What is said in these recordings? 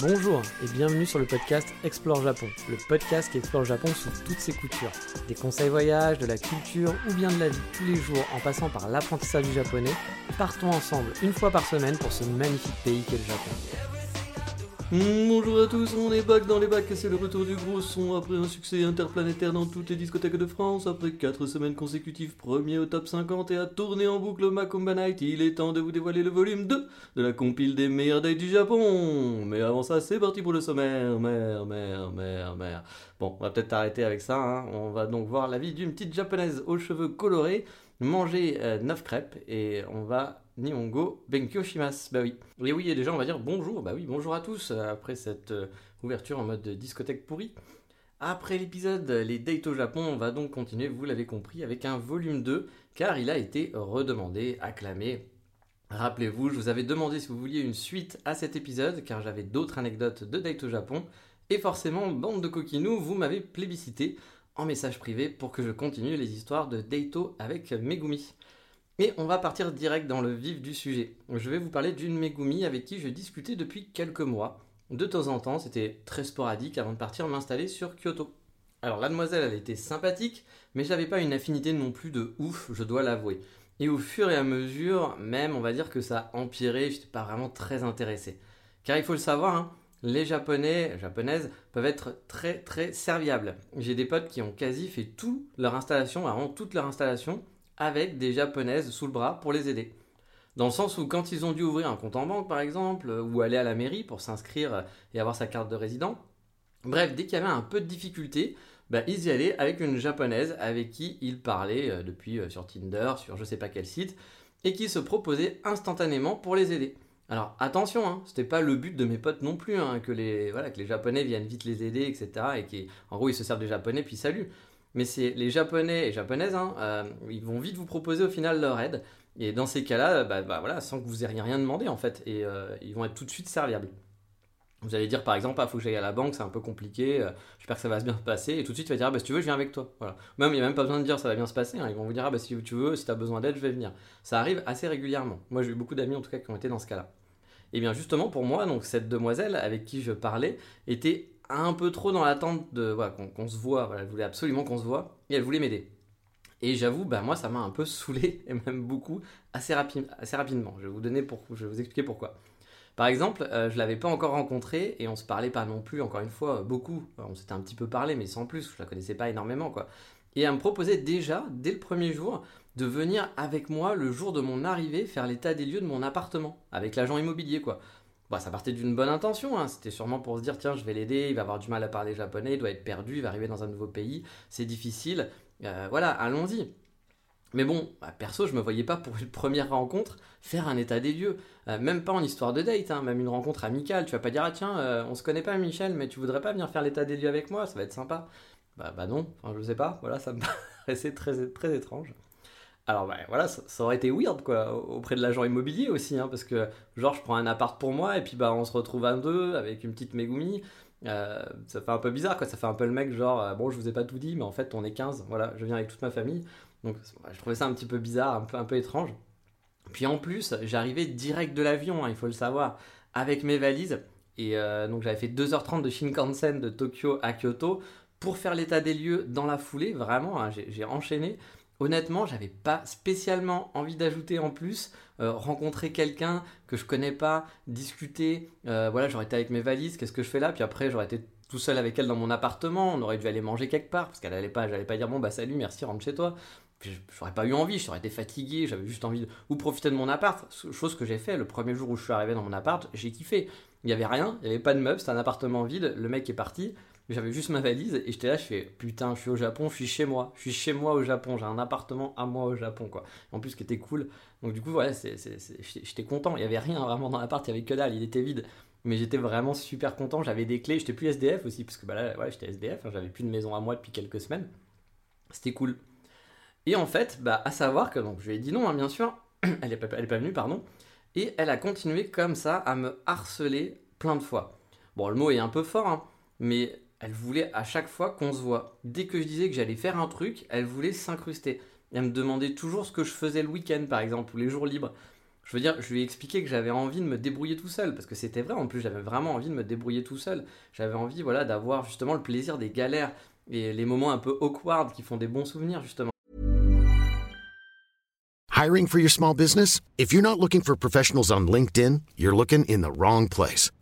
Bonjour et bienvenue sur le podcast Explore Japon, le podcast qui explore Japon sous toutes ses coutures. Des conseils voyage, de la culture ou bien de la vie tous les jours en passant par l'apprentissage du japonais, partons ensemble une fois par semaine pour ce magnifique pays qu'est le Japon. Mm, bonjour à tous, on est back dans les bacs c'est le retour du gros son après un succès interplanétaire dans toutes les discothèques de France. Après 4 semaines consécutives, premier au top 50 et à tourner en boucle Macumba Night, il est temps de vous dévoiler le volume 2 de la compile des meilleurs dates du Japon. Mais avant ça, c'est parti pour le sommaire. Mère, mère, mère, mère. Bon, on va peut-être arrêter avec ça. Hein. On va donc voir la vie d'une petite japonaise aux cheveux colorés manger 9 euh, crêpes et on va Nihongo Benkyo Shimasu. Bah oui. Et oui, et déjà on va dire bonjour. Bah oui, bonjour à tous euh, après cette euh, ouverture en mode discothèque pourrie. Après l'épisode Les dates au Japon, on va donc continuer, vous l'avez compris, avec un volume 2 car il a été redemandé, acclamé. Rappelez-vous, je vous avais demandé si vous vouliez une suite à cet épisode car j'avais d'autres anecdotes de dates au Japon. Et forcément, bande de coquinous, vous m'avez plébiscité en message privé pour que je continue les histoires de Daito avec Megumi. Et on va partir direct dans le vif du sujet. Je vais vous parler d'une Megumi avec qui je discutais depuis quelques mois. De temps en temps, c'était très sporadique avant de partir m'installer sur Kyoto. Alors la demoiselle, elle était sympathique, mais j'avais pas une affinité non plus de ouf, je dois l'avouer. Et au fur et à mesure, même, on va dire que ça a empiré, j'étais pas vraiment très intéressé. Car il faut le savoir, hein, les japonais, japonaises peuvent être très très serviables. J'ai des potes qui ont quasi fait toute leur installation, vraiment toute leur installation, avec des japonaises sous le bras pour les aider. Dans le sens où quand ils ont dû ouvrir un compte en banque par exemple, ou aller à la mairie pour s'inscrire et avoir sa carte de résident, bref, dès qu'il y avait un peu de difficulté, bah, ils y allaient avec une japonaise avec qui ils parlaient euh, depuis euh, sur Tinder, sur je sais pas quel site, et qui se proposait instantanément pour les aider. Alors attention, hein, c'était pas le but de mes potes non plus, hein, que, les, voilà, que les Japonais viennent vite les aider, etc. Et qu'en gros ils se servent des Japonais puis salut. Mais c'est les Japonais et Japonaises, hein, euh, ils vont vite vous proposer au final leur aide. Et dans ces cas-là, bah, bah, voilà, sans que vous ayez rien demandé en fait, et euh, ils vont être tout de suite serviables. Vous allez dire par exemple, ah, faut que j'aille à la banque, c'est un peu compliqué, euh, j'espère que ça va bien se passer, et tout de suite tu vas dire, ah, bah, si tu veux, je viens avec toi. Voilà. Même, il n'y a même pas besoin de dire ça va bien se passer, hein. ils vont vous dire, ah, bah, si tu veux, si tu as besoin d'aide, je vais venir. Ça arrive assez régulièrement. Moi j'ai eu beaucoup d'amis en tout cas qui ont été dans ce cas-là. Et bien justement pour moi, donc cette demoiselle avec qui je parlais était un peu trop dans l'attente de voilà, qu'on se voit. elle voulait absolument qu'on se voit et elle voulait m'aider. Et j'avoue, bah moi ça m'a un peu saoulé et même beaucoup assez, assez rapidement. Je vais vous donner pour, je vais vous expliquer pourquoi. Par exemple, euh, je l'avais pas encore rencontrée et on se parlait pas non plus. Encore une fois, beaucoup. On s'était un petit peu parlé, mais sans plus. Je la connaissais pas énormément quoi. Et elle me proposait déjà dès le premier jour de venir avec moi le jour de mon arrivée faire l'état des lieux de mon appartement, avec l'agent immobilier quoi. Bah, ça partait d'une bonne intention, hein. c'était sûrement pour se dire tiens je vais l'aider, il va avoir du mal à parler japonais, il doit être perdu, il va arriver dans un nouveau pays, c'est difficile, euh, voilà, allons-y. Mais bon, bah, perso, je me voyais pas pour une première rencontre faire un état des lieux. Euh, même pas en histoire de date, hein, même une rencontre amicale. Tu vas pas dire, ah tiens, euh, on se connaît pas, Michel, mais tu voudrais pas venir faire l'état des lieux avec moi, ça va être sympa. Bah, bah non, enfin, je sais pas, voilà, ça me paraissait très, très étrange. Alors bah, voilà, ça, aurait été weird quoi, auprès de l'agent immobilier aussi, hein, parce que genre je prends un appart pour moi et puis bah on se retrouve à deux avec une petite Megumi. Euh, ça fait un peu bizarre quoi, ça fait un peu le mec genre euh, bon je vous ai pas tout dit mais en fait on est 15, voilà, je viens avec toute ma famille. Donc je trouvais ça un petit peu bizarre, un peu, un peu étrange. Puis en plus, j'arrivais direct de l'avion, hein, il faut le savoir, avec mes valises. Et euh, donc j'avais fait 2h30 de Shinkansen de Tokyo à Kyoto pour faire l'état des lieux dans la foulée, vraiment, hein, j'ai enchaîné. Honnêtement, j'avais pas spécialement envie d'ajouter en plus euh, rencontrer quelqu'un que je connais pas, discuter. Euh, voilà, j'aurais été avec mes valises, qu'est-ce que je fais là? Puis après, j'aurais été tout seul avec elle dans mon appartement. On aurait dû aller manger quelque part parce qu'elle allait pas, j'allais pas dire bon bah salut, merci, rentre chez toi. J'aurais pas eu envie, j'aurais été fatigué, j'avais juste envie de ou profiter de mon appart. Chose que j'ai fait le premier jour où je suis arrivé dans mon appart, j'ai kiffé. Il y avait rien, il y avait pas de meubles, c'était un appartement vide. Le mec est parti. J'avais juste ma valise et j'étais là, je fais putain, je suis au Japon, je suis chez moi, je suis chez moi au Japon, j'ai un appartement à moi au Japon quoi. En plus, qui était cool. Donc, du coup, voilà, j'étais content. Il y avait rien vraiment dans l'appart, il y avait que dalle, il était vide. Mais j'étais vraiment super content, j'avais des clés, j'étais plus SDF aussi, parce que bah là, ouais, j'étais SDF, hein, j'avais plus de maison à moi depuis quelques semaines. C'était cool. Et en fait, bah, à savoir que donc, je lui ai dit non, hein, bien sûr, elle est, pas, elle est pas venue, pardon, et elle a continué comme ça à me harceler plein de fois. Bon, le mot est un peu fort, hein, mais elle voulait à chaque fois qu'on se voit. Dès que je disais que j'allais faire un truc, elle voulait s'incruster. Elle me demandait toujours ce que je faisais le week-end, par exemple, ou les jours libres. Je veux dire, je lui ai expliqué que j'avais envie de me débrouiller tout seul, parce que c'était vrai, en plus j'avais vraiment envie de me débrouiller tout seul. J'avais envie, voilà, d'avoir justement le plaisir des galères et les moments un peu awkward qui font des bons souvenirs, justement. Hiring for your small business? If you're not looking for professionals on LinkedIn, you're looking in the wrong place.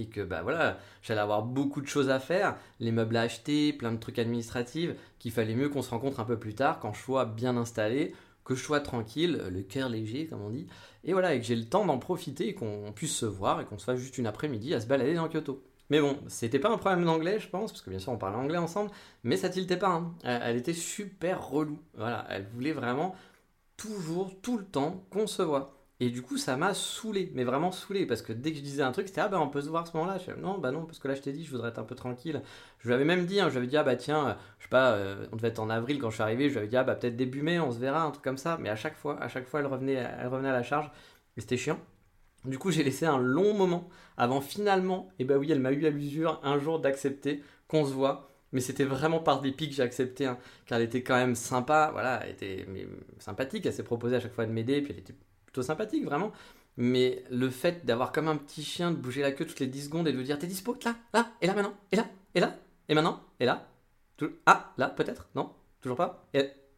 Et que bah voilà, j'allais avoir beaucoup de choses à faire, les meubles à acheter, plein de trucs administratifs, qu'il fallait mieux qu'on se rencontre un peu plus tard quand je sois bien installé, que je sois tranquille, le cœur léger comme on dit, et voilà, que j'ai le temps d'en profiter et qu'on puisse se voir et qu'on se fasse juste une après-midi à se balader dans Kyoto. Mais bon, c'était pas un problème d'anglais, je pense, parce que bien sûr on parlait anglais ensemble, mais ça tiltait pas. Hein. Elle, elle, était super relou. Voilà, elle voulait vraiment toujours, tout le temps qu'on se voit. Et du coup, ça m'a saoulé, mais vraiment saoulé, parce que dès que je disais un truc, c'était ah ben on peut se voir à ce moment-là. Je non, bah non, parce que là je t'ai dit, je voudrais être un peu tranquille. Je lui avais même dit, hein, je lui avais dit ah bah tiens, je sais pas, euh, on devait être en avril quand je suis arrivé, je lui avais dit ah bah peut-être début mai, on se verra, un truc comme ça. Mais à chaque fois, à chaque fois, elle revenait, elle revenait à la charge, et c'était chiant. Du coup, j'ai laissé un long moment avant finalement, et bah oui, elle m'a eu à l'usure un jour d'accepter qu'on se voit. Mais c'était vraiment par dépit que j'ai accepté, hein, car elle était quand même sympa, voilà, elle était sympathique, elle s'est proposée à chaque fois de m'aider, puis elle était plutôt sympathique, vraiment. Mais le fait d'avoir comme un petit chien, de bouger la queue toutes les 10 secondes et de lui dire T'es dispo Là, là, et là maintenant, et là, et là, et maintenant, et là. Ah, là, peut-être Non Toujours pas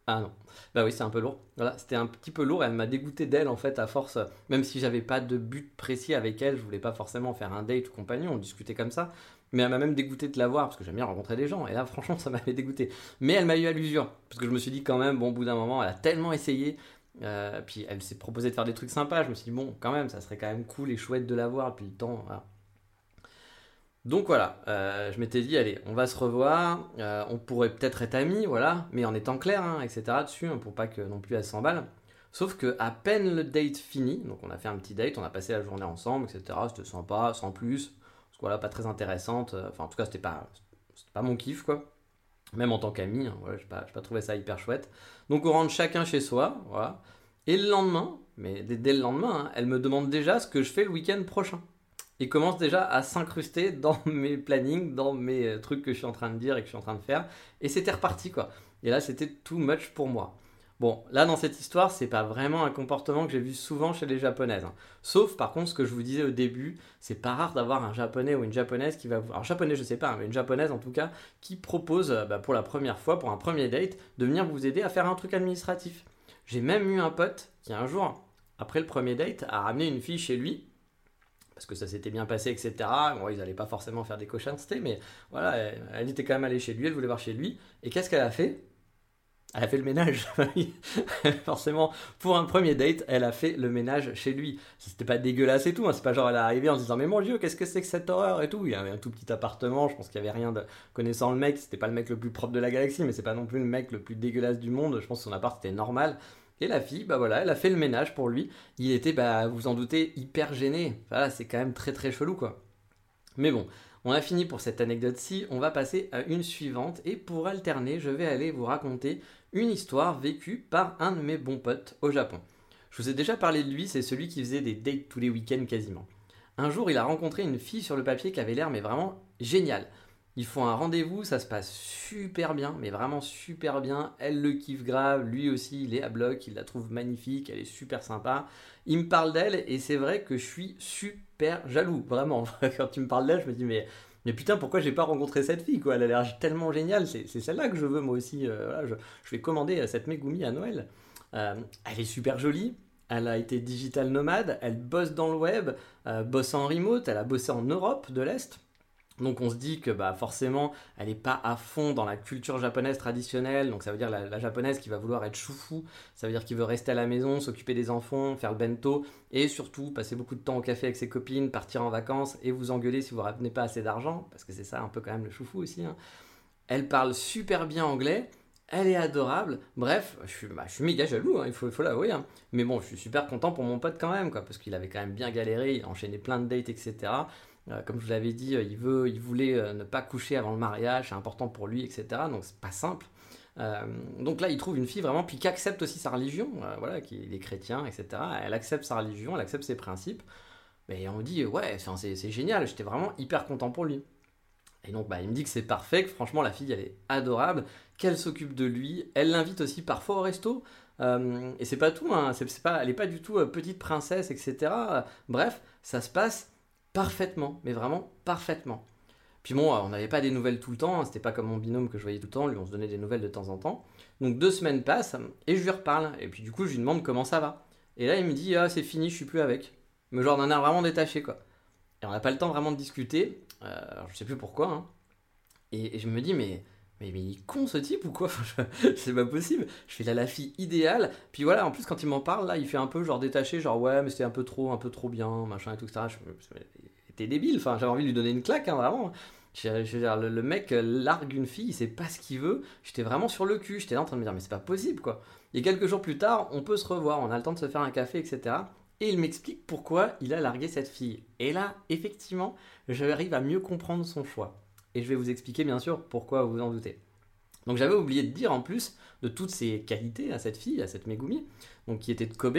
Ah non. Bah oui, c'est un peu lourd. Voilà, c'était un petit peu lourd et elle m'a dégoûté d'elle en fait à force. Même si j'avais pas de but précis avec elle, je voulais pas forcément faire un date ou compagnon, on discutait comme ça. Mais elle m'a même dégoûté de la voir parce que j'aime bien rencontrer des gens. Et là, franchement, ça m'avait dégoûté. Mais elle m'a eu à l'usure parce que je me suis dit quand même, bon, au bout d'un moment, elle a tellement essayé euh, puis elle s'est proposé de faire des trucs sympas. Je me suis dit, bon, quand même, ça serait quand même cool et chouette de la voir depuis le temps. Donc voilà, euh, je m'étais dit, allez, on va se revoir. Euh, on pourrait peut-être être amis, voilà, mais en étant clair, hein, etc. dessus, hein, pour pas que non plus elle s'emballe. Sauf que à peine le date fini, donc on a fait un petit date, on a passé la journée ensemble, etc. C'était sympa, sans plus. Parce que voilà, pas très intéressante. Enfin, en tout cas, c'était pas, pas mon kiff, quoi même en tant qu'ami, hein, je n'ai pas, pas, trouvé ça hyper chouette. Donc on rentre chacun chez soi, voilà. Et le lendemain, mais dès, le lendemain, hein, elle me demande déjà ce que je fais le week-end prochain. Et commence déjà à s'incruster dans mes plannings, dans mes euh, trucs que je suis en train de dire et que je suis en train de faire. Et c'était reparti, quoi. Et là, c'était too much pour moi. Bon, là dans cette histoire, c'est pas vraiment un comportement que j'ai vu souvent chez les japonaises. Hein. Sauf par contre ce que je vous disais au début, c'est pas rare d'avoir un japonais ou une japonaise qui va vous. Alors japonais, je sais pas, hein, mais une japonaise en tout cas, qui propose euh, bah, pour la première fois, pour un premier date, de venir vous aider à faire un truc administratif. J'ai même eu un pote qui un jour, après le premier date, a ramené une fille chez lui. Parce que ça s'était bien passé, etc. Bon, ils n'allaient pas forcément faire des cochincetés, mais voilà, elle était quand même allée chez lui, elle voulait voir chez lui. Et qu'est-ce qu'elle a fait? Elle a fait le ménage. Forcément, pour un premier date, elle a fait le ménage chez lui. C'était pas dégueulasse et tout. Hein. C'est pas genre elle est arrivée en disant mais mon dieu, qu'est-ce que c'est que cette horreur et tout. Il y avait un tout petit appartement. Je pense qu'il y avait rien de connaissant le mec. C'était pas le mec le plus propre de la galaxie, mais c'est pas non plus le mec le plus dégueulasse du monde. Je pense que son appart était normal. Et la fille, bah voilà, elle a fait le ménage pour lui. Il était, bah vous en doutez, hyper gêné. Voilà, c'est quand même très très chelou quoi. Mais bon, on a fini pour cette anecdote-ci, on va passer à une suivante et pour alterner, je vais aller vous raconter une histoire vécue par un de mes bons potes au Japon. Je vous ai déjà parlé de lui, c'est celui qui faisait des dates tous les week-ends quasiment. Un jour, il a rencontré une fille sur le papier qui avait l'air mais vraiment géniale. Ils font un rendez-vous, ça se passe super bien, mais vraiment super bien. Elle le kiffe grave, lui aussi, il est à bloc, il la trouve magnifique, elle est super sympa. Il me parle d'elle et c'est vrai que je suis super jaloux, vraiment. Quand tu me parles d'elle, je me dis mais mais putain, pourquoi j'ai pas rencontré cette fille quoi? Elle a l'air tellement géniale, c'est celle-là que je veux moi aussi. Euh, je, vais commander cette Megumi à Noël. Euh, elle est super jolie, elle a été digital nomade, elle bosse dans le web, euh, bosse en remote, elle a bossé en Europe de l'Est. Donc on se dit que bah forcément elle n'est pas à fond dans la culture japonaise traditionnelle, donc ça veut dire la, japonaise qui va vouloir être choufou, ça veut dire qu'il veut rester à la maison, s'occuper des enfants, faire le bento, et surtout passer beaucoup de temps au café avec ses copines, partir en vacances et vous engueuler si vous ramenez pas assez d'argent, parce que c'est ça un peu quand même le choufou aussi. Hein. Elle parle super bien anglais, Elle est adorable. Bref, je suis, bah, je suis méga jaloux, hein, il faut, faut l'avouer. hein. Mais bon, je suis super content pour mon pote quand même, quoi, parce qu'il avait quand même bien galéré, enchaîné plein de dates, etc. Euh, comme je vous l'avais dit, euh, il, veut, il voulait euh, ne pas coucher avant le mariage, c'est important pour lui, etc. Donc c'est pas simple. Donc là, il trouve une fille vraiment, puis qui accepte aussi sa religion, voilà, qui est chrétien, etc. Elle accepte sa religion, elle accepte ses principes. Mais on dit, ouais, c'est génial, j'étais vraiment hyper content pour lui. Et donc, bah, il me dit que c'est parfait, que franchement, la fille, elle est adorable, qu'elle s'occupe de lui. Elle l'invite aussi parfois au resto. Et c'est pas tout, hein, pas, elle est pas du tout petite princesse, etc. Bref, ça se passe parfaitement, mais vraiment parfaitement. Puis bon, euh, on n'avait pas des nouvelles tout le temps, hein, c'était pas comme mon binôme que je voyais tout le temps, lui on se donnait des nouvelles de temps en temps. Donc deux semaines passent, et je lui reparle, et puis du coup je lui demande comment ça va. Et là il me dit, ah c'est fini, je suis plus avec. Mais genre d'un air vraiment détaché quoi. Et on n'a pas le temps vraiment de discuter, euh, alors, je sais plus pourquoi, hein. et, et je me dis, mais, mais, mais il est con ce type ou quoi? C'est pas possible. Je fais là la fille idéale. Puis voilà, en plus quand il m'en parle, là, il fait un peu genre détaché, genre ouais, mais c'était un peu trop, un peu trop bien, machin et tout me- T'es débile, enfin j'avais envie de lui donner une claque, hein, vraiment. Le, le mec euh, largue une fille, il sait pas ce qu'il veut. J'étais vraiment sur le cul, j'étais là en train de me dire, mais c'est pas possible quoi. Et quelques jours plus tard, on peut se revoir, on a le temps de se faire un café, etc. Et il m'explique pourquoi il a largué cette fille. Et là, effectivement, j'arrive à mieux comprendre son choix. Et je vais vous expliquer bien sûr pourquoi vous en doutez. Donc j'avais oublié de dire en plus de toutes ses qualités à cette fille, à cette Megumi, donc qui était de Kobe.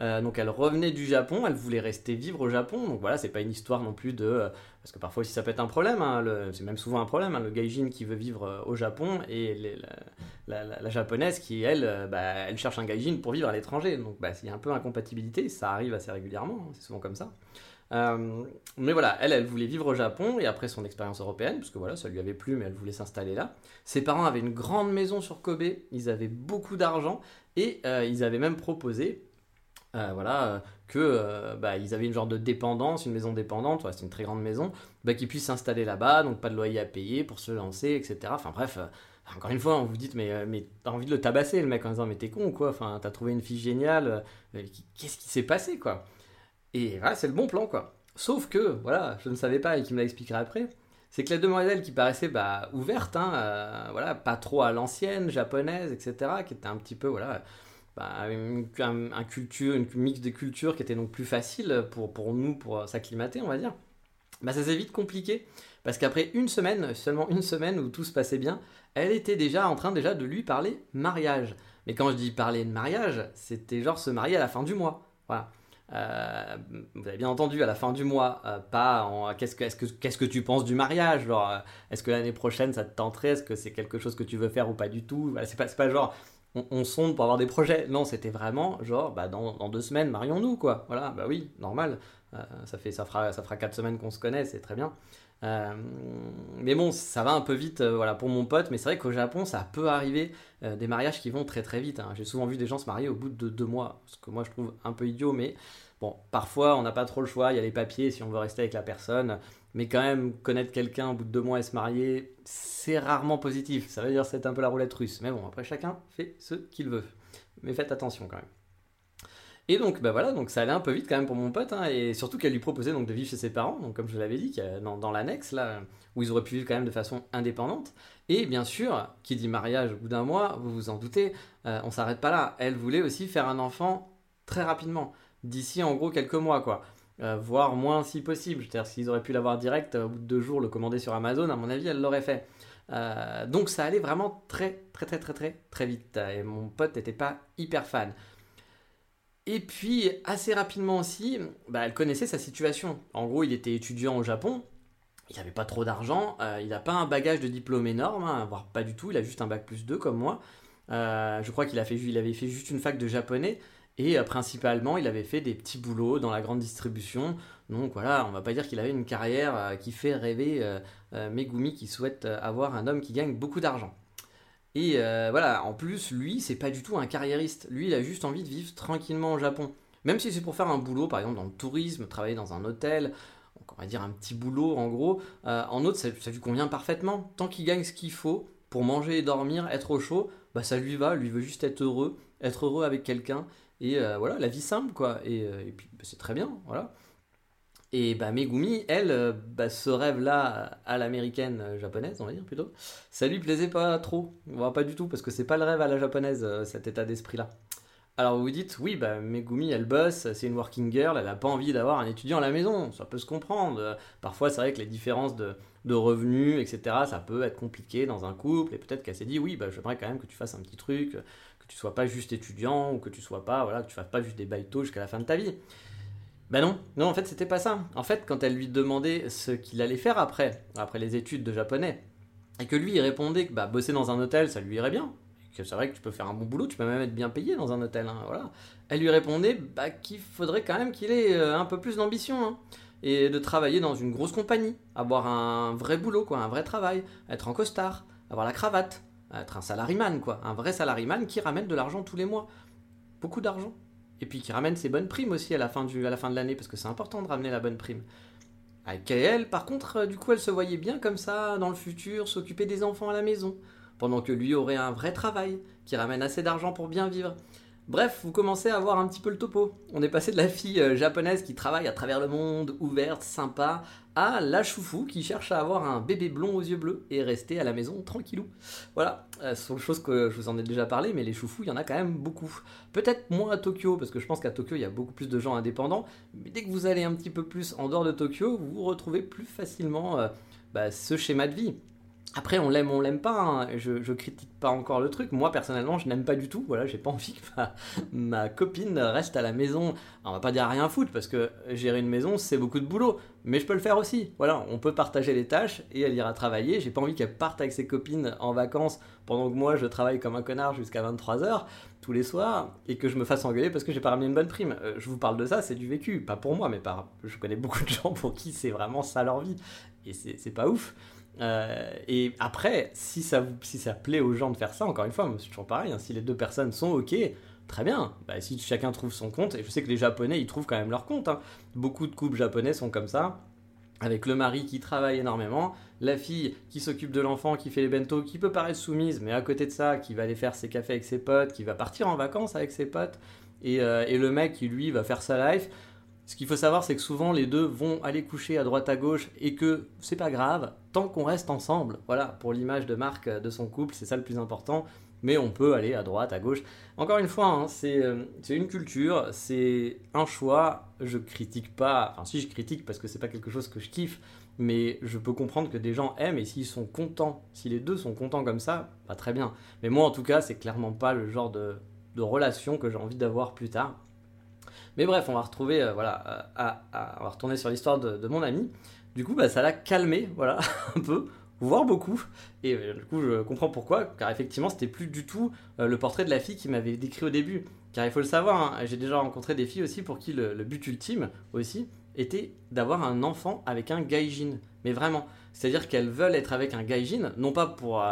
Euh, donc elle revenait du Japon, elle voulait rester vivre au Japon. Donc voilà, c'est pas une histoire non plus de euh, parce que parfois aussi ça peut être un problème. hein, c'est même souvent un problème. hein, le gaijin qui veut vivre euh, au Japon et la, japonaise qui elle, bah, elle cherche un gaijin pour vivre à l'étranger. Donc il y a un peu incompatibilité. Ça arrive assez régulièrement. hein, c'est souvent comme ça. Euh, mais voilà, elle, elle voulait vivre au Japon et après son expérience européenne, parce que voilà, ça lui avait plu, mais elle voulait s'installer là. Ses parents avaient une grande maison sur Kobe, ils avaient beaucoup d'argent et euh, ils avaient même proposé, euh, voilà, euh, que bah, ils avaient une genre de dépendance, une maison dépendante, c'est une très grande maison, bah, qu'ils puissent s'installer là-bas, donc pas de loyer à payer pour se lancer, etc. Enfin bref. encore une fois, on vous dit, mais, t'as envie de le tabasser, le mec, en disant, mais t'es con ou quoi? Enfin, t'as trouvé une fille géniale, qu'est-ce qui s'est passé, quoi? Et voilà, c'est le bon plan, quoi. Sauf que, voilà, je ne savais pas et qui me l'a expliqué après, c'est que la demoiselle qui paraissait bah, ouverte, hein, euh, voilà, pas trop à l'ancienne, japonaise, etc., qui était un petit peu, voilà, bah, une- un, culture, une mix de cultures qui était donc plus facile pour, pour nous, pour s'acclimater, on va dire, bah, ça s'est vite compliqué. Parce qu'après une semaine, seulement une semaine où tout se passait bien, elle était déjà en train déjà de lui parler mariage. Mais quand je dis parler de mariage, c'était genre se marier à la fin du mois. Voilà. Euh, vous avez bien entendu à la fin du mois, euh, pas en qu'est-ce que, tu penses du mariage genre, euh, Est-ce que l'année prochaine ça te tenterait Est-ce que c'est quelque chose que tu veux faire ou pas du tout C'est pas, pas genre on, on sonde pour avoir des projets. Non, c'était vraiment genre bah, dans, dans deux semaines, marions-nous quoi. Voilà, bah oui, normal. Ça, fait, ça, fera, ça fera quatre semaines qu'on se connaît, c'est très bien. Euh, mais bon, ça va un peu vite euh, voilà, pour mon pote, mais c'est vrai qu'au Japon, ça peut arriver euh, des mariages qui vont très très vite. hein. J'ai souvent vu des gens se marier au bout de deux mois, ce que moi je trouve un peu idiot, mais bon, parfois on n'a pas trop le choix, il y a les papiers si on veut rester avec la personne, mais quand même connaître quelqu'un au bout de deux mois et se marier, c'est rarement positif. Ça veut dire c'est un peu la roulette russe, mais bon, après chacun fait ce qu'il veut. Mais faites attention quand même. Et donc, bah voilà, donc ça allait un peu vite quand même pour mon pote, hein, et surtout qu'elle lui proposait donc de vivre chez ses parents, donc comme je l'avais dit, dans l'annexe là, où ils auraient pu vivre quand même de façon indépendante. Et bien sûr, qui dit mariage au bout d'un mois, vous vous en doutez, euh, on s'arrête pas là. Elle voulait aussi faire un enfant très rapidement, d'ici en gros quelques mois quoi. Euh, voire moins si possible. C'est-à-dire s'ils auraient pu l'avoir direct, euh, au bout de deux jours, le commander sur Amazon, à mon avis, elle l'aurait fait. Euh, donc ça allait vraiment très très très très très très vite. Et mon pote n'était pas hyper fan. Et puis, assez rapidement aussi, bah, elle connaissait sa situation. En gros, il était étudiant au Japon, il n'avait pas trop d'argent, euh, il n'a pas un bagage de diplôme énorme, hein, voire pas du tout, il a juste un bac plus 2 comme moi. Euh, je crois qu'il avait fait juste une fac de japonais, et euh, principalement, il avait fait des petits boulots dans la grande distribution. Donc voilà, on va pas dire qu'il avait une carrière qui fait rêver Megumi qui souhaite avoir un homme qui gagne beaucoup d'argent. Et euh, voilà, en plus, lui, c'est pas du tout un carriériste. Lui, il a juste envie de vivre tranquillement au Japon. Même si c'est pour faire un boulot, par exemple dans le tourisme, travailler dans un hôtel, on va dire un petit boulot en gros, euh, en autre, ça, lui convient parfaitement. Tant qu'il gagne ce qu'il faut pour manger et dormir, être au chaud, bah ça lui va, lui veut juste être heureux, être heureux avec quelqu'un, et euh, voilà, la vie simple quoi. Et, et puis bah, c'est très bien, voilà. Et bah, Megumi, elle, euh, bah, ce rêve-là à l'américaine euh, japonaise, on va dire plutôt, ça lui plaisait pas trop. voit pas du tout, parce que c'est pas le rêve à la japonaise, euh, cet état d'esprit-là. Alors vous vous dites, oui, bah, Megumi, elle bosse, c'est une working girl, elle a pas envie d'avoir un étudiant à la maison, ça peut se comprendre. Parfois, c'est vrai que les différences de, revenus, etc., ça peut être compliqué dans un couple, et peut-être qu'elle s'est dit, oui, bah, j'aimerais quand même que tu fasses un petit truc, que tu sois pas juste étudiant, ou que tu sois pas, voilà, que tu fasses pas juste des baïtos jusqu'à la fin de ta vie. Ben non, non, en fait, c'était pas ça. En fait, quand elle lui demandait ce qu'il allait faire après, après les études de japonais, et que lui, il répondait que bah, bosser dans un hôtel, ça lui irait bien, et que c'est vrai que tu peux faire un bon boulot, tu peux même être bien payé dans un hôtel, hein, voilà. Elle lui répondait bah, qu'il faudrait quand même qu'il ait euh, un peu plus d'ambition, hein, et de travailler dans une grosse compagnie, avoir un vrai boulot, quoi, un vrai travail, être en costard, avoir la cravate, être un salariman, quoi, un vrai salariman qui ramène de l'argent tous les mois. Beaucoup d'argent et puis qui ramène ses bonnes primes aussi à la fin, à de l'année, parce que c'est important de ramener la bonne prime. Avec elle, par contre, euh, du coup, elle se voyait bien comme ça, dans le futur, s'occuper des enfants à la maison, pendant que lui aurait un vrai travail, qui ramène assez d'argent pour bien vivre. Bref, vous commencez à voir un petit peu le topo. On est passé de la fille euh, japonaise qui travaille à travers le monde, ouverte, sympa, à la choufou qui cherche à avoir un bébé blond aux yeux bleus et rester à la maison tranquillou. Voilà, euh, ce sont choses que je vous en ai déjà parlé, mais les choufous, il y en a quand même beaucoup. Peut-être moins à Tokyo, parce que je pense qu'à Tokyo, il y a beaucoup plus de gens indépendants, mais dès que vous allez un petit peu plus en dehors de Tokyo, vous retrouvez plus facilement euh, bah, ce schéma de vie. Après, on l'aime, on l'aime pas. Hein. Je, critique pas encore le truc. Moi, personnellement, je n'aime pas du tout. Voilà, j'ai pas envie que ma, copine reste à la maison. on va pas dire rien foutre parce que gérer une maison, c'est beaucoup de boulot. Mais je peux le faire aussi. Voilà, on peut partager les tâches et elle ira travailler. J'ai pas envie qu'elle parte avec ses copines en vacances pendant que moi je travaille comme un connard jusqu'à 23h tous les soirs et que je me fasse engueuler parce que j'ai pas ramené une bonne prime. Euh, je vous parle de ça, c'est du vécu. Pas pour moi, mais. Je connais beaucoup de gens pour qui c'est vraiment ça leur vie. Et c'est pas ouf. Euh, et après, si ça, si ça plaît aux gens de faire ça, encore une fois, c'est toujours pareil, hein, si les deux personnes sont OK, très bien. Bah, si chacun trouve son compte, et je sais que les Japonais, ils trouvent quand même leur compte. Hein. Beaucoup de couples japonais sont comme ça, avec le mari qui travaille énormément, la fille qui s'occupe de l'enfant, qui fait les bento, qui peut paraître soumise, mais à côté de ça, qui va aller faire ses cafés avec ses potes, qui va partir en vacances avec ses potes, et, euh, et le mec qui, lui, va faire sa life. Ce qu'il faut savoir, c'est que souvent les deux vont aller coucher à droite à gauche et que c'est pas grave tant qu'on reste ensemble. Voilà, pour l'image de marque de son couple, c'est ça le plus important. Mais on peut aller à droite, à gauche. Encore une fois, hein, euh, c'est une culture, c'est un choix. Je critique pas, enfin si je critique parce que c'est pas quelque chose que je kiffe, mais je peux comprendre que des gens aiment et s'ils sont contents, si les deux sont contents comme ça, pas très bien. Mais moi en tout cas, c'est clairement pas le genre de relation que j'ai envie d'avoir plus tard. Mais bref, on va retrouver, euh, voilà, euh, on va retourner sur l'histoire de, mon ami. Du coup, bah, ça l'a calmé, voilà, un peu, voire beaucoup. Et euh, du coup, je comprends pourquoi, car effectivement, c'était plus du tout le portrait de la fille qui m'avait décrit au début. Car il faut le savoir, hein, j'ai déjà rencontré des filles aussi pour qui le, but ultime aussi était d'avoir un enfant avec un gaijin. Mais vraiment, c'est-à-dire qu'elles veulent être avec un gaijin, non pas pour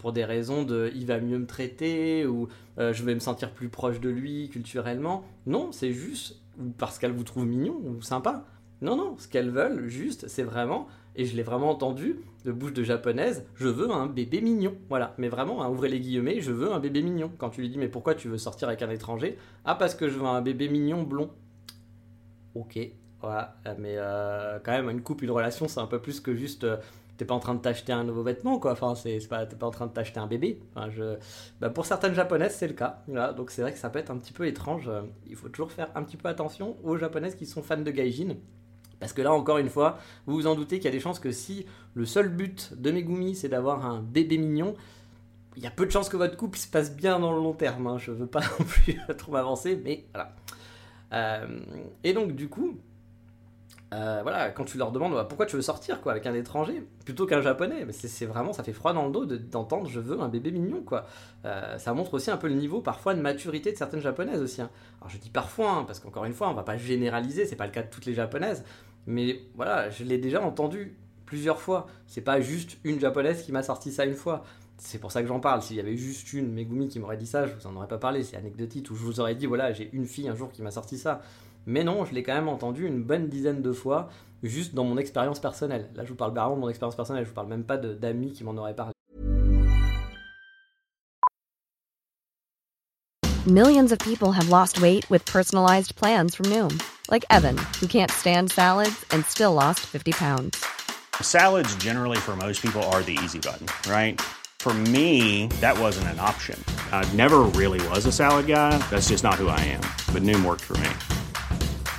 pour des raisons de il va mieux me traiter ou euh, je vais me sentir plus proche de lui culturellement. Non, c'est juste parce qu'elles vous trouvent mignon ou sympa. Non, non, ce qu'elles veulent, juste, c'est vraiment, et je l'ai vraiment entendu de bouche de japonaise, je veux un bébé mignon. Voilà, mais vraiment, hein, ouvrez les guillemets, je veux un bébé mignon. Quand tu lui dis, mais pourquoi tu veux sortir avec un étranger? Ah, parce que je veux un bébé mignon blond. Ok, voilà, mais euh, quand même, une couple, une relation, c'est un peu plus que juste. Euh, t'es pas en train de t'acheter un nouveau vêtement, quoi. Enfin, c'est pas, t'es pas en train de t'acheter un bébé. Je... Bah, pour certaines japonaises, c'est le cas. Donc c'est vrai que ça peut être un petit peu étrange. Il faut toujours faire un petit peu attention aux japonaises qui sont fans de gaijin. Parce que là, encore une fois, vous vous en doutez qu'il y a des chances que si le seul but de Megumi, c'est d'avoir un bébé mignon, il y a peu de chances que votre couple se passe bien dans le long terme. Hein. Je veux pas non plus trop m'avancer, mais voilà. Euh, et donc, du coup, euh, voilà, quand tu leur demandes bah, pourquoi tu veux sortir quoi avec un étranger plutôt qu'un japonais, mais c'est vraiment ça fait froid dans le dos d'entendre je veux un bébé mignon quoi. Euh, ça montre aussi un peu le niveau parfois de maturité de certaines japonaises aussi. Hein. Alors je dis parfois hein, parce qu'encore une fois on va pas généraliser, c'est pas le cas de toutes les japonaises, mais voilà je l'ai déjà entendu plusieurs fois. C'est pas juste une japonaise qui m'a sorti ça une fois. C'est pour ça que j'en parle. S'il y avait juste une Megumi qui m'aurait dit ça, je vous en aurais pas parlé. C'est anecdotique. Ou je vous aurais dit voilà j'ai une fille un jour qui m'a sorti ça. Mais non, je l'ai quand même entendu une bonne dizaine de fois, juste dans mon expérience personnelle. Là, je vous parle vraiment de mon expérience personnelle, je vous parle même pas d'amis qui m'en auraient parlé. Millions of people have lost weight with personalized plans from Noom, Like Evan, who can't stand salads and still lost 50 pounds. Salads, generally, for most people, are the easy button, right? For me, that wasn't an option. I never really was a salad guy. That's just not who I am. But Noom worked for me.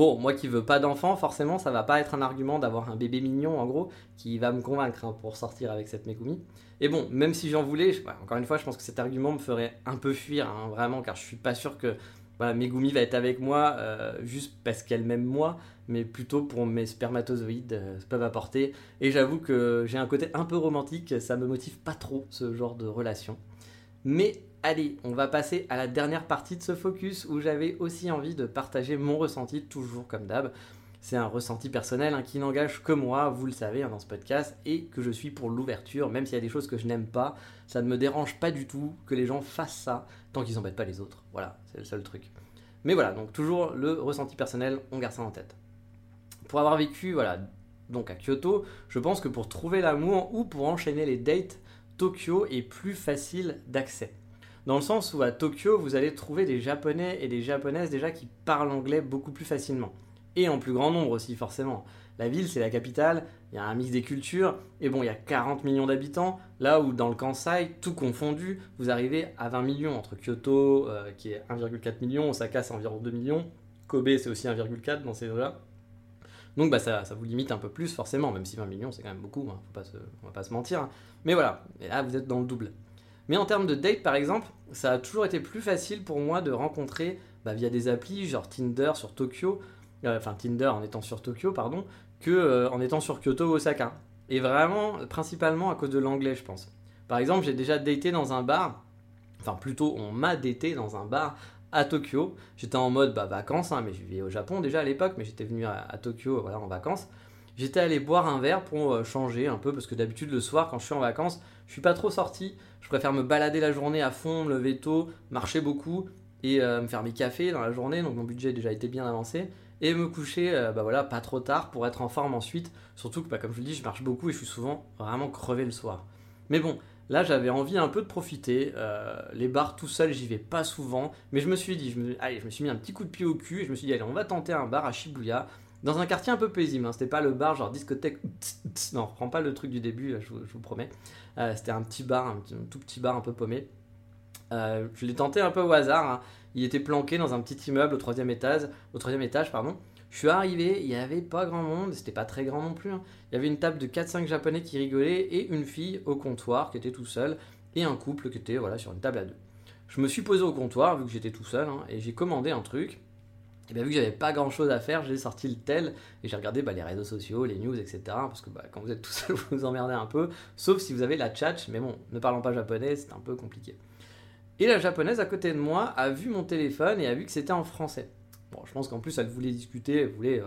Bon, moi qui veux pas d'enfant, forcément, ça va pas être un argument d'avoir un bébé mignon, en gros, qui va me convaincre hein, pour sortir avec cette Megumi. Et bon, même si j'en voulais, bah, encore une fois, je pense que cet argument me ferait un peu fuir, hein, vraiment, car je suis pas sûr que voilà, Megumi va être avec moi euh, juste parce qu'elle m'aime moi, mais plutôt pour mes spermatozoïdes euh, peuvent apporter. Et j'avoue que j'ai un côté un peu romantique, ça me motive pas trop ce genre de relation. Mais allez, on va passer à la dernière partie de ce focus où j'avais aussi envie de partager mon ressenti, toujours comme d'hab. C'est un ressenti personnel hein, qui n'engage que moi, vous le savez hein, dans ce podcast, et que je suis pour l'ouverture, même s'il y a des choses que je n'aime pas, ça ne me dérange pas du tout que les gens fassent ça, tant qu'ils n'embêtent pas les autres. Voilà, c'est le seul truc. Mais voilà, donc toujours le ressenti personnel, on garde ça en tête. Pour avoir vécu, voilà, donc à Kyoto, je pense que pour trouver l'amour ou pour enchaîner les dates, Tokyo est plus facile d'accès. Dans le sens où à Tokyo, vous allez trouver des Japonais et des Japonaises déjà qui parlent anglais beaucoup plus facilement. Et en plus grand nombre aussi, forcément. La ville, c'est la capitale, il y a un mix des cultures, et bon, il y a 40 millions d'habitants, là où dans le Kansai, tout confondu, vous arrivez à 20 millions, entre Kyoto, euh, qui est 1,4 million, Osaka, c'est environ 2 millions, Kobe, c'est aussi 1,4 dans ces eaux-là. Donc bah, ça, vous limite un peu plus, forcément, même si 20 millions, c'est quand même beaucoup, hein, faut on va pas se mentir. Mais voilà, et là, vous êtes dans le double. Mais en termes de date, par exemple, ça a toujours été plus facile pour moi de rencontrer bah, via des applis, genre Tinder sur Tokyo, euh, enfin Tinder en étant sur Tokyo, pardon, que euh, en étant sur Kyoto ou Osaka. Et vraiment, principalement à cause de l'anglais, je pense. Par exemple, j'ai déjà daté dans un bar, enfin plutôt, on m'a daté dans un bar à Tokyo. J'étais en mode bah, vacances, hein, mais je vivais au Japon déjà à l'époque, mais j'étais venu à, Tokyo en vacances. J'étais allé boire un verre pour euh, changer un peu, parce que d'habitude le soir, quand je suis en vacances, je suis pas trop sorti. Je préfère me balader la journée à fond, me lever tôt, marcher beaucoup et euh, me faire mes cafés dans la journée. Donc mon budget a déjà été bien avancé. Et me coucher, euh, bah pas trop tard pour être en forme ensuite. Surtout que, bah, comme je vous le dis, je marche beaucoup et je suis souvent vraiment crevé le soir. Mais bon, là j'avais envie un peu de profiter. Les bars tout seul, j'y vais pas souvent. Mais je me suis dit, allez, je me suis mis un petit coup de pied au cul et je me suis dit, allez, on va tenter un bar à Shibuya. Dans un quartier un peu paisible, hein. c'était pas le bar genre discothèque. Non, prends pas le truc du début, je vous, promets. Euh, c'était un petit bar, un, tout petit bar un peu paumé. Euh, je l'ai tenté un peu au hasard. hein. Il était planqué dans un petit immeuble au troisième étage. Au troisième pardon. Je suis arrivé, il n'y avait pas grand monde, c'était pas très grand non plus. hein. Il y avait une table de 4-5 japonais qui rigolaient et une fille au comptoir qui était tout seul et un couple qui était voilà, sur une table à deux. Je me suis posé au comptoir vu que j'étais tout seul et j'ai commandé un truc. Et bien vu que j'avais pas grand chose à faire, j'ai sorti le tel et j'ai regardé bah, les réseaux sociaux, les news, etc. Parce que bah, quand vous êtes tout seul, vous vous emmerdez un peu. Sauf si vous avez la tchatch, mais bon, ne parlant pas japonais, c'est un peu compliqué. Et la japonaise à côté de moi a vu mon téléphone et a vu que c'était en français. Bon, je pense qu'en plus elle voulait discuter, elle voulait,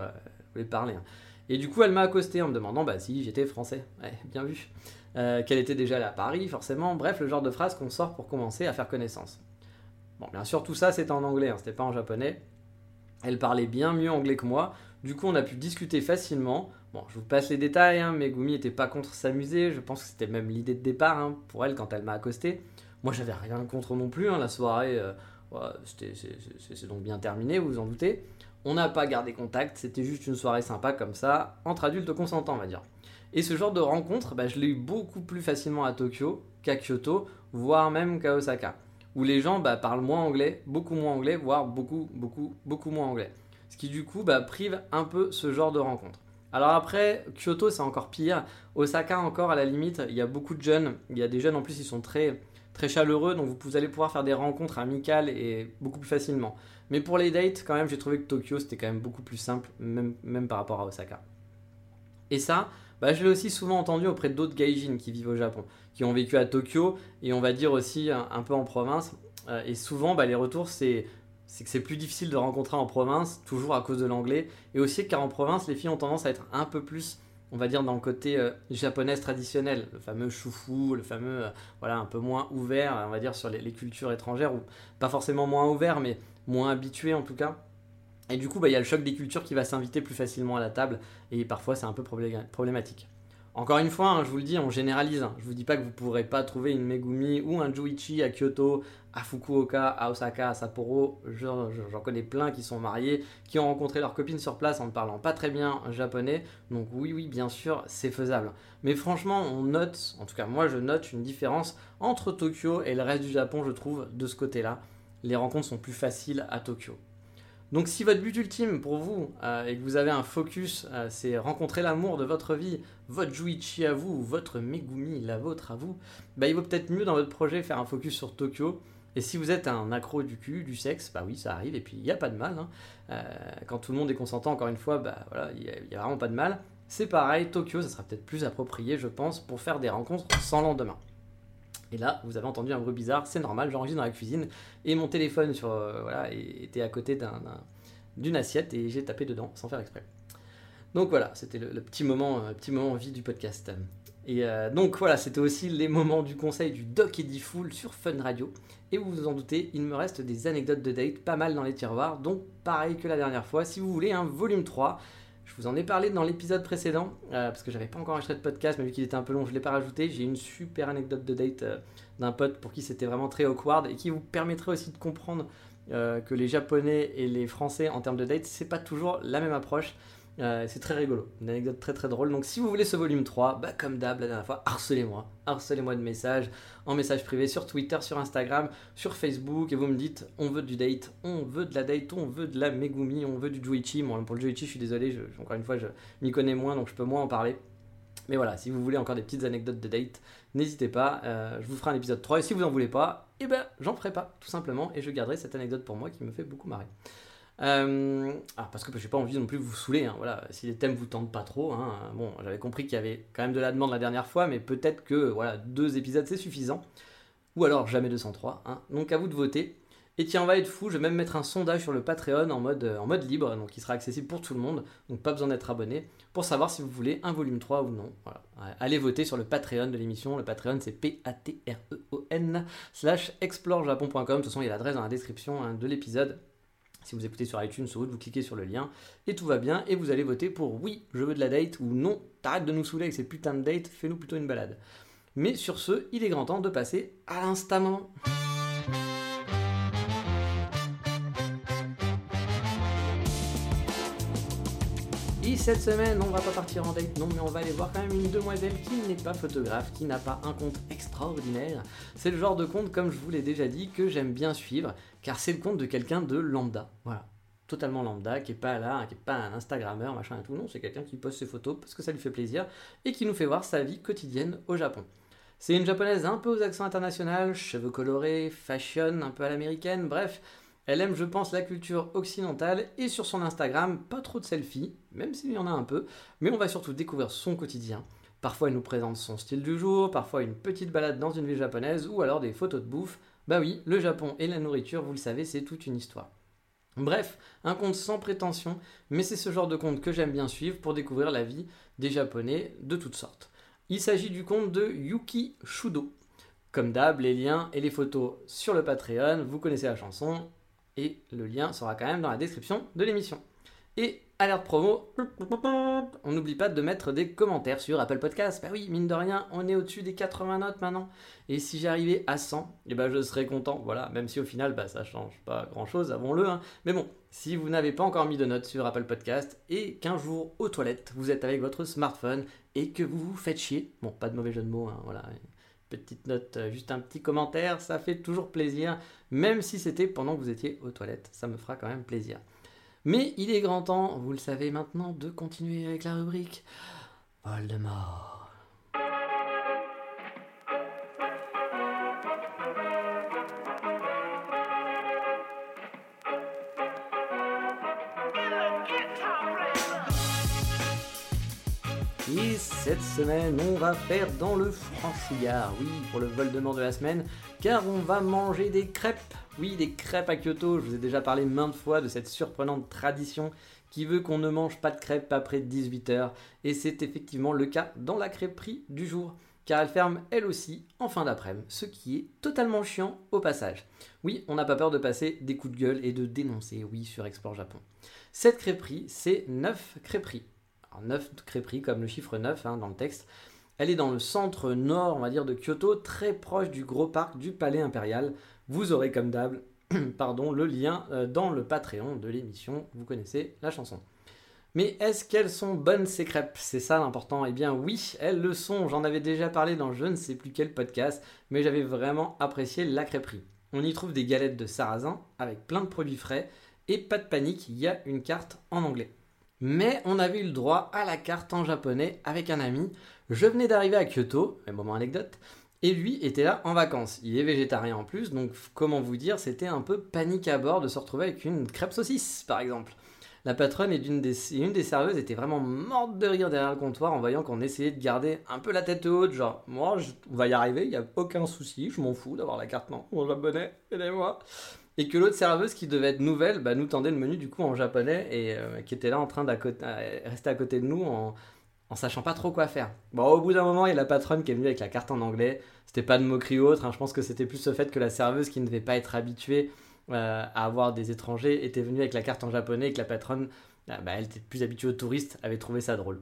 euh, parler. hein. Et du coup, elle m'a accosté en me demandant bah, si j'étais français. Ouais, bien vu. Euh, qu'elle était déjà à Paris, forcément. Bref, le genre de phrase qu'on sort pour commencer à faire connaissance. Bon, bien sûr, tout ça c'était en anglais, hein, c'était pas en japonais. Elle parlait bien mieux anglais que moi. Du coup, on a pu discuter facilement. Bon, je vous passe les détails. Hein. Megumi était pas contre s'amuser. Je pense que c'était même l'idée de départ hein, pour elle quand elle m'a accosté. Moi, j'avais rien contre non plus. hein. La soirée, euh, c'est donc bien terminé, vous vous en doutez. On n'a pas gardé contact. C'était juste une soirée sympa comme ça, entre adultes consentants, on va dire. Et ce genre de rencontre, bah, je l'ai eu beaucoup plus facilement à Tokyo qu'à Kyoto, voire même qu'à Osaka où les gens bah, parlent moins anglais, beaucoup moins anglais, voire beaucoup, beaucoup, beaucoup moins anglais. Ce qui du coup bah, prive un peu ce genre de rencontre. Alors après, Kyoto c'est encore pire. Osaka encore à la limite, il y a beaucoup de jeunes. Il y a des jeunes en plus, ils sont très très chaleureux, donc vous allez pouvoir faire des rencontres amicales et beaucoup plus facilement. Mais pour les dates, quand même, j'ai trouvé que Tokyo c'était quand même beaucoup plus simple, même, même par rapport à Osaka. Et ça, bah, je l'ai aussi souvent entendu auprès d'autres gaijin qui vivent au Japon, qui ont vécu à Tokyo et on va dire aussi un, peu en province. Euh, et souvent, bah, les retours, c'est que c'est plus difficile de rencontrer en province, toujours à cause de l'anglais. Et aussi car en province, les filles ont tendance à être un peu plus on va dire dans le côté euh, japonais traditionnel, le fameux choufou, le fameux, euh, voilà, un peu moins ouvert, on va dire sur les, cultures étrangères, ou pas forcément moins ouvert, mais moins habitué en tout cas. Et du coup, bah, il y a le choc des cultures qui va s'inviter plus facilement à la table, et parfois c'est un peu problématique. Encore une fois, hein, je vous le dis, on généralise. Hein. Je vous dis pas que vous pourrez pas trouver une Megumi ou un Juichi à Kyoto, à Fukuoka, à Osaka, à Sapporo. J'en connais plein qui sont mariés, qui ont rencontré leur copine sur place en ne parlant pas très bien japonais. Donc oui, oui, bien sûr, c'est faisable. Mais franchement, on note, en tout cas moi je note une différence entre Tokyo et le reste du Japon, je trouve, de ce côté-là. Les rencontres sont plus faciles à Tokyo. Donc si votre but ultime pour vous euh, et que vous avez un focus, euh, c'est rencontrer l'amour de votre vie, votre Juichi à vous, votre Megumi, la vôtre à vous, bah, il vaut peut-être mieux dans votre projet faire un focus sur Tokyo. Et si vous êtes un accro du cul, du sexe, bah oui, ça arrive, et puis il n'y a pas de mal. Hein. Euh, quand tout le monde est consentant, encore une fois, bah voilà, il n'y a, vraiment pas de mal. C'est pareil, Tokyo, ça sera peut-être plus approprié, je pense, pour faire des rencontres sans lendemain. Et là, vous avez entendu un bruit bizarre, c'est normal, j'enregistre dans la cuisine et mon téléphone euh, était à côté d'une assiette et j'ai tapé dedans sans faire exprès. Donc voilà, c'était le, petit moment, euh, petit moment vie du podcast. Et euh, donc voilà, c'était aussi les moments du conseil du Doc Eddie Full sur Fun Radio. Et vous vous en doutez, il me reste des anecdotes de date pas mal dans les tiroirs, donc pareil que la dernière fois, si vous voulez un volume 3, je vous en ai parlé dans l'épisode précédent, euh, parce que j'avais pas encore enregistré de podcast, mais vu qu'il était un peu long, je l'ai pas rajouté. J'ai une super anecdote de date euh, d'un pote pour qui c'était vraiment très awkward et qui vous permettrait aussi de comprendre euh, que les Japonais et les Français en termes de date, c'est pas toujours la même approche. Euh, c'est très rigolo, une anecdote très très drôle. Donc si vous voulez ce volume 3, bah, comme d'hab la dernière fois, harcelez-moi. Harcelez-moi de messages, en message privé, sur Twitter, sur Instagram, sur Facebook, et vous me dites on veut du date, on veut de la date, on veut de la Megumi, on veut du Juichi. Bon, pour le Juichi, je suis désolé, encore une fois, je m'y connais moins, donc je peux moins en parler. Mais voilà, si vous voulez encore des petites anecdotes de date, n'hésitez pas, euh, je vous ferai un épisode 3, et si vous n'en voulez pas, eh ben j'en ferai pas, tout simplement, et je garderai cette anecdote pour moi qui me fait beaucoup marrer. Euh, ah, parce que j'ai pas envie non plus de vous saouler. Hein, voilà, si les thèmes vous tentent pas trop. Hein, bon, j'avais compris qu'il y avait quand même de la demande la dernière fois, mais peut-être que voilà deux épisodes c'est suffisant. Ou alors jamais 203. Hein. Donc à vous de voter. Et tiens, on va être fou, je vais même mettre un sondage sur le Patreon en mode, en mode libre, donc il sera accessible pour tout le monde, donc pas besoin d'être abonné, pour savoir si vous voulez un volume 3 ou non. Allez voter sur le Patreon de l'émission, le Patreon c'est P-A-T-R-E-O-N slash explorejapon.com, de toute façon il y a l'adresse dans la description de l'épisode, si vous écoutez sur iTunes, sur vous cliquez sur le lien et tout va bien et vous allez voter pour oui, je veux de la date ou non, t'arrêtes de nous saouler avec ces putains de dates, fais-nous plutôt une balade. Mais sur ce, il est grand temps de passer à l'instant Et cette semaine, on va pas partir en date, non, mais on va aller voir quand même une demoiselle qui n'est pas photographe, qui n'a pas un compte extraordinaire. C'est le genre de compte, comme je vous l'ai déjà dit, que j'aime bien suivre, car c'est le compte de quelqu'un de lambda. Voilà. Totalement lambda, qui est pas là, qui est pas un Instagrammeur, machin et tout. Non, c'est quelqu'un qui poste ses photos parce que ça lui fait plaisir et qui nous fait voir sa vie quotidienne au Japon. C'est une japonaise un peu aux accents internationaux, cheveux colorés, fashion, un peu à l'américaine, bref, elle aime, je pense, la culture occidentale et sur son Instagram, pas trop de selfies, même s'il y en a un peu, mais on va surtout découvrir son quotidien. Parfois, elle nous présente son style du jour, parfois une petite balade dans une ville japonaise ou alors des photos de bouffe. Bah oui, le Japon et la nourriture, vous le savez, c'est toute une histoire. Bref, un compte sans prétention, mais c'est ce genre de compte que j'aime bien suivre pour découvrir la vie des Japonais de toutes sortes. Il s'agit du compte de Yuki Shudo. Comme d'hab, les liens et les photos sur le Patreon, vous connaissez la chanson, et le lien sera quand même dans la description de l'émission. Et alerte promo, on n'oublie pas de mettre des commentaires sur Apple Podcast. Bah oui, mine de rien, on est au-dessus des 80 notes maintenant. Et si j'arrivais à 100, eh ben je serais content. Voilà, même si au final, bah, ça change pas grand-chose, avons-le. Hein. Mais bon, si vous n'avez pas encore mis de notes sur Apple Podcast et qu'un jour aux toilettes, vous êtes avec votre smartphone et que vous vous faites chier, bon, pas de mauvais jeu de mots, hein, voilà, petite note, euh, juste un petit commentaire, ça fait toujours plaisir, même si c'était pendant que vous étiez aux toilettes, ça me fera quand même plaisir. Mais il est grand temps, vous le savez maintenant, de continuer avec la rubrique Voldemort. Et cette semaine, on va faire dans le francillard, oui, pour le Voldemort de la semaine, car on va manger des crêpes. Oui, des crêpes à Kyoto, je vous ai déjà parlé maintes fois de cette surprenante tradition qui veut qu'on ne mange pas de crêpes après 18h, et c'est effectivement le cas dans la crêperie du jour, car elle ferme elle aussi en fin d'après-midi, ce qui est totalement chiant au passage. Oui, on n'a pas peur de passer des coups de gueule et de dénoncer, oui, sur Explore Japon. Cette crêperie, c'est 9 crêperies. Alors 9 crêperies comme le chiffre 9 hein, dans le texte. Elle est dans le centre nord, on va dire, de Kyoto, très proche du gros parc du Palais Impérial. Vous aurez comme d'hab pardon, le lien euh, dans le Patreon de l'émission. Vous connaissez la chanson. Mais est-ce qu'elles sont bonnes ces crêpes? C'est ça l'important. Eh bien oui, elles le sont. J'en avais déjà parlé dans je ne sais plus quel podcast, mais j'avais vraiment apprécié la crêperie. On y trouve des galettes de sarrasin avec plein de produits frais et pas de panique, il y a une carte en anglais. Mais on avait eu le droit à la carte en japonais avec un ami. Je venais d'arriver à Kyoto, un moment anecdote, et lui était là en vacances. Il est végétarien en plus, donc comment vous dire, c'était un peu panique à bord de se retrouver avec une crêpe saucisse, par exemple. La patronne et une des, serveuses était vraiment morte de rire derrière le comptoir en voyant qu'on essayait de garder un peu la tête haute, genre moi on va y arriver, il n'y a aucun souci, je m'en fous d'avoir la carte non, mon japonais, aidez-moi. Et que l'autre serveuse qui devait être nouvelle bah, nous tendait le menu du coup en japonais et euh, qui était là en train de rester à côté de nous en, en sachant pas trop quoi faire. Bon, au bout d'un moment, il y a la patronne qui est venue avec la carte en anglais. C'était pas de moquerie ou autre. Hein. Je pense que c'était plus le fait que la serveuse qui ne devait pas être habituée euh, à avoir des étrangers était venue avec la carte en japonais et que la patronne, euh, bah, elle était plus habituée aux touristes, avait trouvé ça drôle.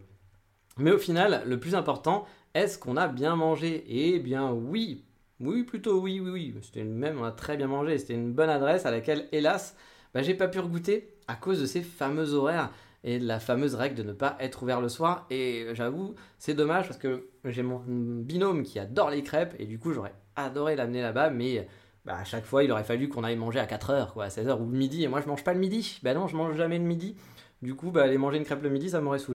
Mais au final, le plus important, est-ce qu'on a bien mangé? Eh bien oui, oui plutôt oui, oui, oui. C'était même, on a très bien mangé. C'était une bonne adresse à laquelle, hélas, bah, j'ai pas pu regoûter à cause de ces fameux horaires et la fameuse règle de ne pas être ouvert le soir. Et j'avoue, c'est dommage parce que j'ai mon binôme qui adore les crêpes et du coup, j'aurais adoré l'amener là-bas, mais bah, à chaque fois, il aurait fallu qu'on aille manger à 4h, quoi, à 16h ou le midi. Et moi, je mange pas le midi. Bah non, je mange jamais le midi. Du coup, bah, aller manger une crêpe le midi, ça m'aurait saoulé.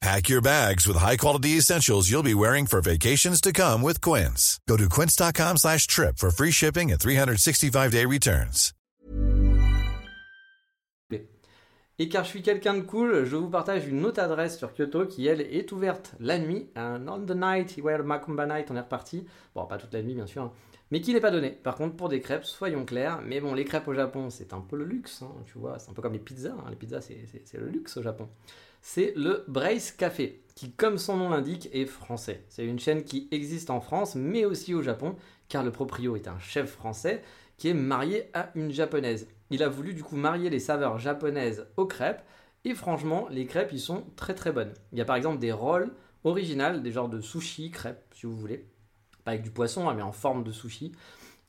Pack your bags with high-quality essentials you'll be wearing for vacations to come with Quince. Go to quince.com slash trip for free shipping and 365-day returns. Et car je suis quelqu'un de cool, je vous partage une autre adresse sur Kyoto qui, elle, est ouverte la nuit. Un on the night, where Macumba night, on est reparti. Bon, pas toute la nuit, bien sûr. hein. Mais qui n'est pas donné. Par contre, pour des crêpes, soyons clairs. Mais bon, les crêpes au Japon, c'est un peu le luxe, hein, tu vois. C'est un peu comme les pizzas. hein. Les pizzas, c'est le luxe au Japon. C'est le Brace Café, qui, comme son nom l'indique, est français. C'est une chaîne qui existe en France, mais aussi au Japon, car le proprio est un chef français qui est marié à une japonaise. Il a voulu du coup marier les saveurs japonaises aux crêpes, et franchement, les crêpes, ils sont très très bonnes. Il y a par exemple des rolls originales, des genres de sushi crêpes, si vous voulez, pas avec du poisson, hein, mais en forme de sushi.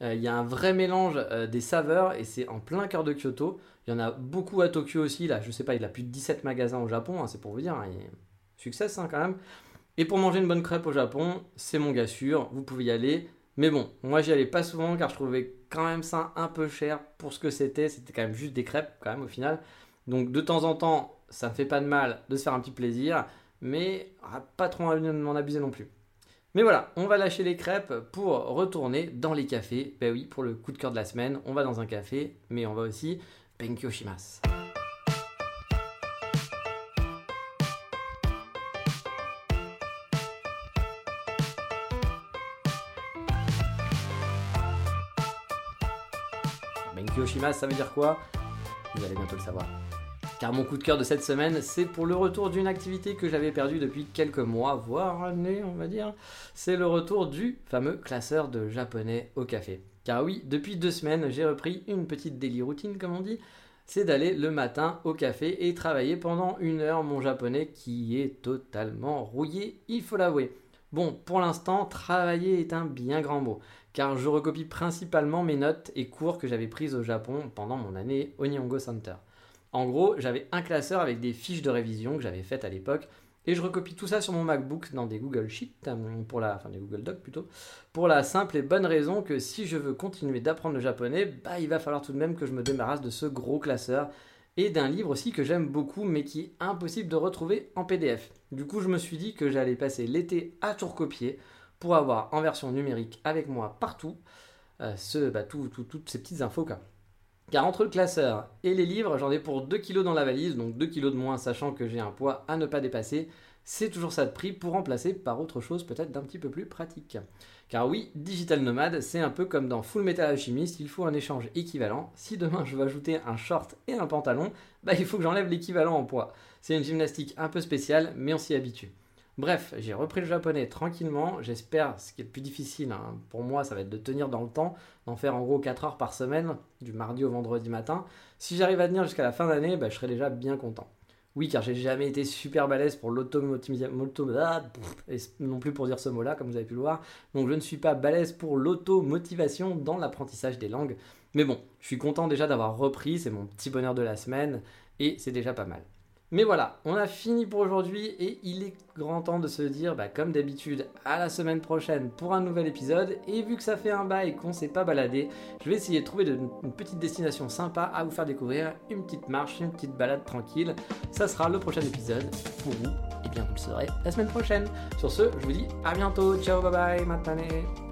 Euh, il y a un vrai mélange euh, des saveurs et c'est en plein cœur de Kyoto. Il y en a beaucoup à Tokyo aussi. Là, je sais pas, il a plus de 17 magasins au Japon, hein, c'est pour vous dire. hein, Succès hein, quand même. Et pour manger une bonne crêpe au Japon, c'est mon gars sûr, vous pouvez y aller. Mais bon, moi j'y allais pas souvent car je trouvais quand même ça un peu cher pour ce que c'était. C'était quand même juste des crêpes quand même au final. Donc de temps en temps, ça ne fait pas de mal de se faire un petit plaisir, mais ah, pas trop m'en abuser non plus. Mais voilà, on va lâcher les crêpes pour retourner dans les cafés. Ben oui, pour le coup de cœur de la semaine, on va dans un café, mais on va aussi Benkyo Shimasu. Benkyo Shimasu, ça veut dire quoi? Vous allez bientôt le savoir. Car mon coup de cœur de cette semaine, c'est pour le retour d'une activité que j'avais perdue depuis quelques mois, voire années, on va dire. C'est le retour du fameux classeur de japonais au café. Car oui, depuis deux semaines, j'ai repris une petite daily routine, comme on dit. C'est d'aller le matin au café et travailler pendant une heure mon japonais qui est totalement rouillé, il faut l'avouer. Bon, pour l'instant, travailler est un bien grand mot, car je recopie principalement mes notes et cours que j'avais prises au Japon pendant mon année au Nihongo Center. En gros, j'avais un classeur avec des fiches de révision que j'avais faites à l'époque, et je recopie tout ça sur mon MacBook dans des Google Sheets, euh, pour la, enfin des Google Docs plutôt, pour la simple et bonne raison que si je veux continuer d'apprendre le japonais, bah, il va falloir tout de même que je me débarrasse de ce gros classeur et d'un livre aussi que j'aime beaucoup mais qui est impossible de retrouver en PDF. Du coup, je me suis dit que j'allais passer l'été à tout recopier pour avoir en version numérique avec moi partout euh, bah, toutes ces petites infos. Car entre le classeur et les livres, j'en ai pour 2 kg dans la valise, donc 2 kg de moins sachant que j'ai un poids à ne pas dépasser. C'est toujours ça de prix pour remplacer par autre chose peut-être d'un petit peu plus pratique. Car oui, Digital Nomad, c'est un peu comme dans Full Metal Alchemist, il faut un échange équivalent. Si demain je veux ajouter un short et un pantalon, bah il faut que j'enlève l'équivalent en poids. C'est une gymnastique un peu spéciale, mais on s'y habitue. Bref, j'ai repris le japonais tranquillement. J'espère, ce qui est le plus difficile hein, pour moi, ça va être de tenir dans le temps, d'en faire en gros 4 heures par semaine, du mardi au vendredi matin. Si j'arrive à tenir jusqu'à la fin d'année, bah, je serai déjà bien content. Oui, car j'ai jamais été super balèze pour l'automotivation, ah, non plus pour dire ce mot-là, comme vous avez pu le voir. Donc je ne suis pas balèze pour l'automotivation dans l'apprentissage des langues. Mais bon, je suis content déjà d'avoir repris, c'est mon petit bonheur de la semaine, et c'est déjà pas mal. Mais voilà, on a fini pour aujourd'hui et il est grand temps de se dire, bah, comme d'habitude, à la semaine prochaine pour un nouvel épisode. Et vu que ça fait un bail qu'on s'est pas baladé, je vais essayer de trouver une petite destination sympa à vous faire découvrir, une petite marche, une petite balade tranquille. Ça sera le prochain épisode pour vous. Et bien vous le saurez la semaine prochaine. Sur ce, je vous dis à bientôt. Ciao, bye bye, matane.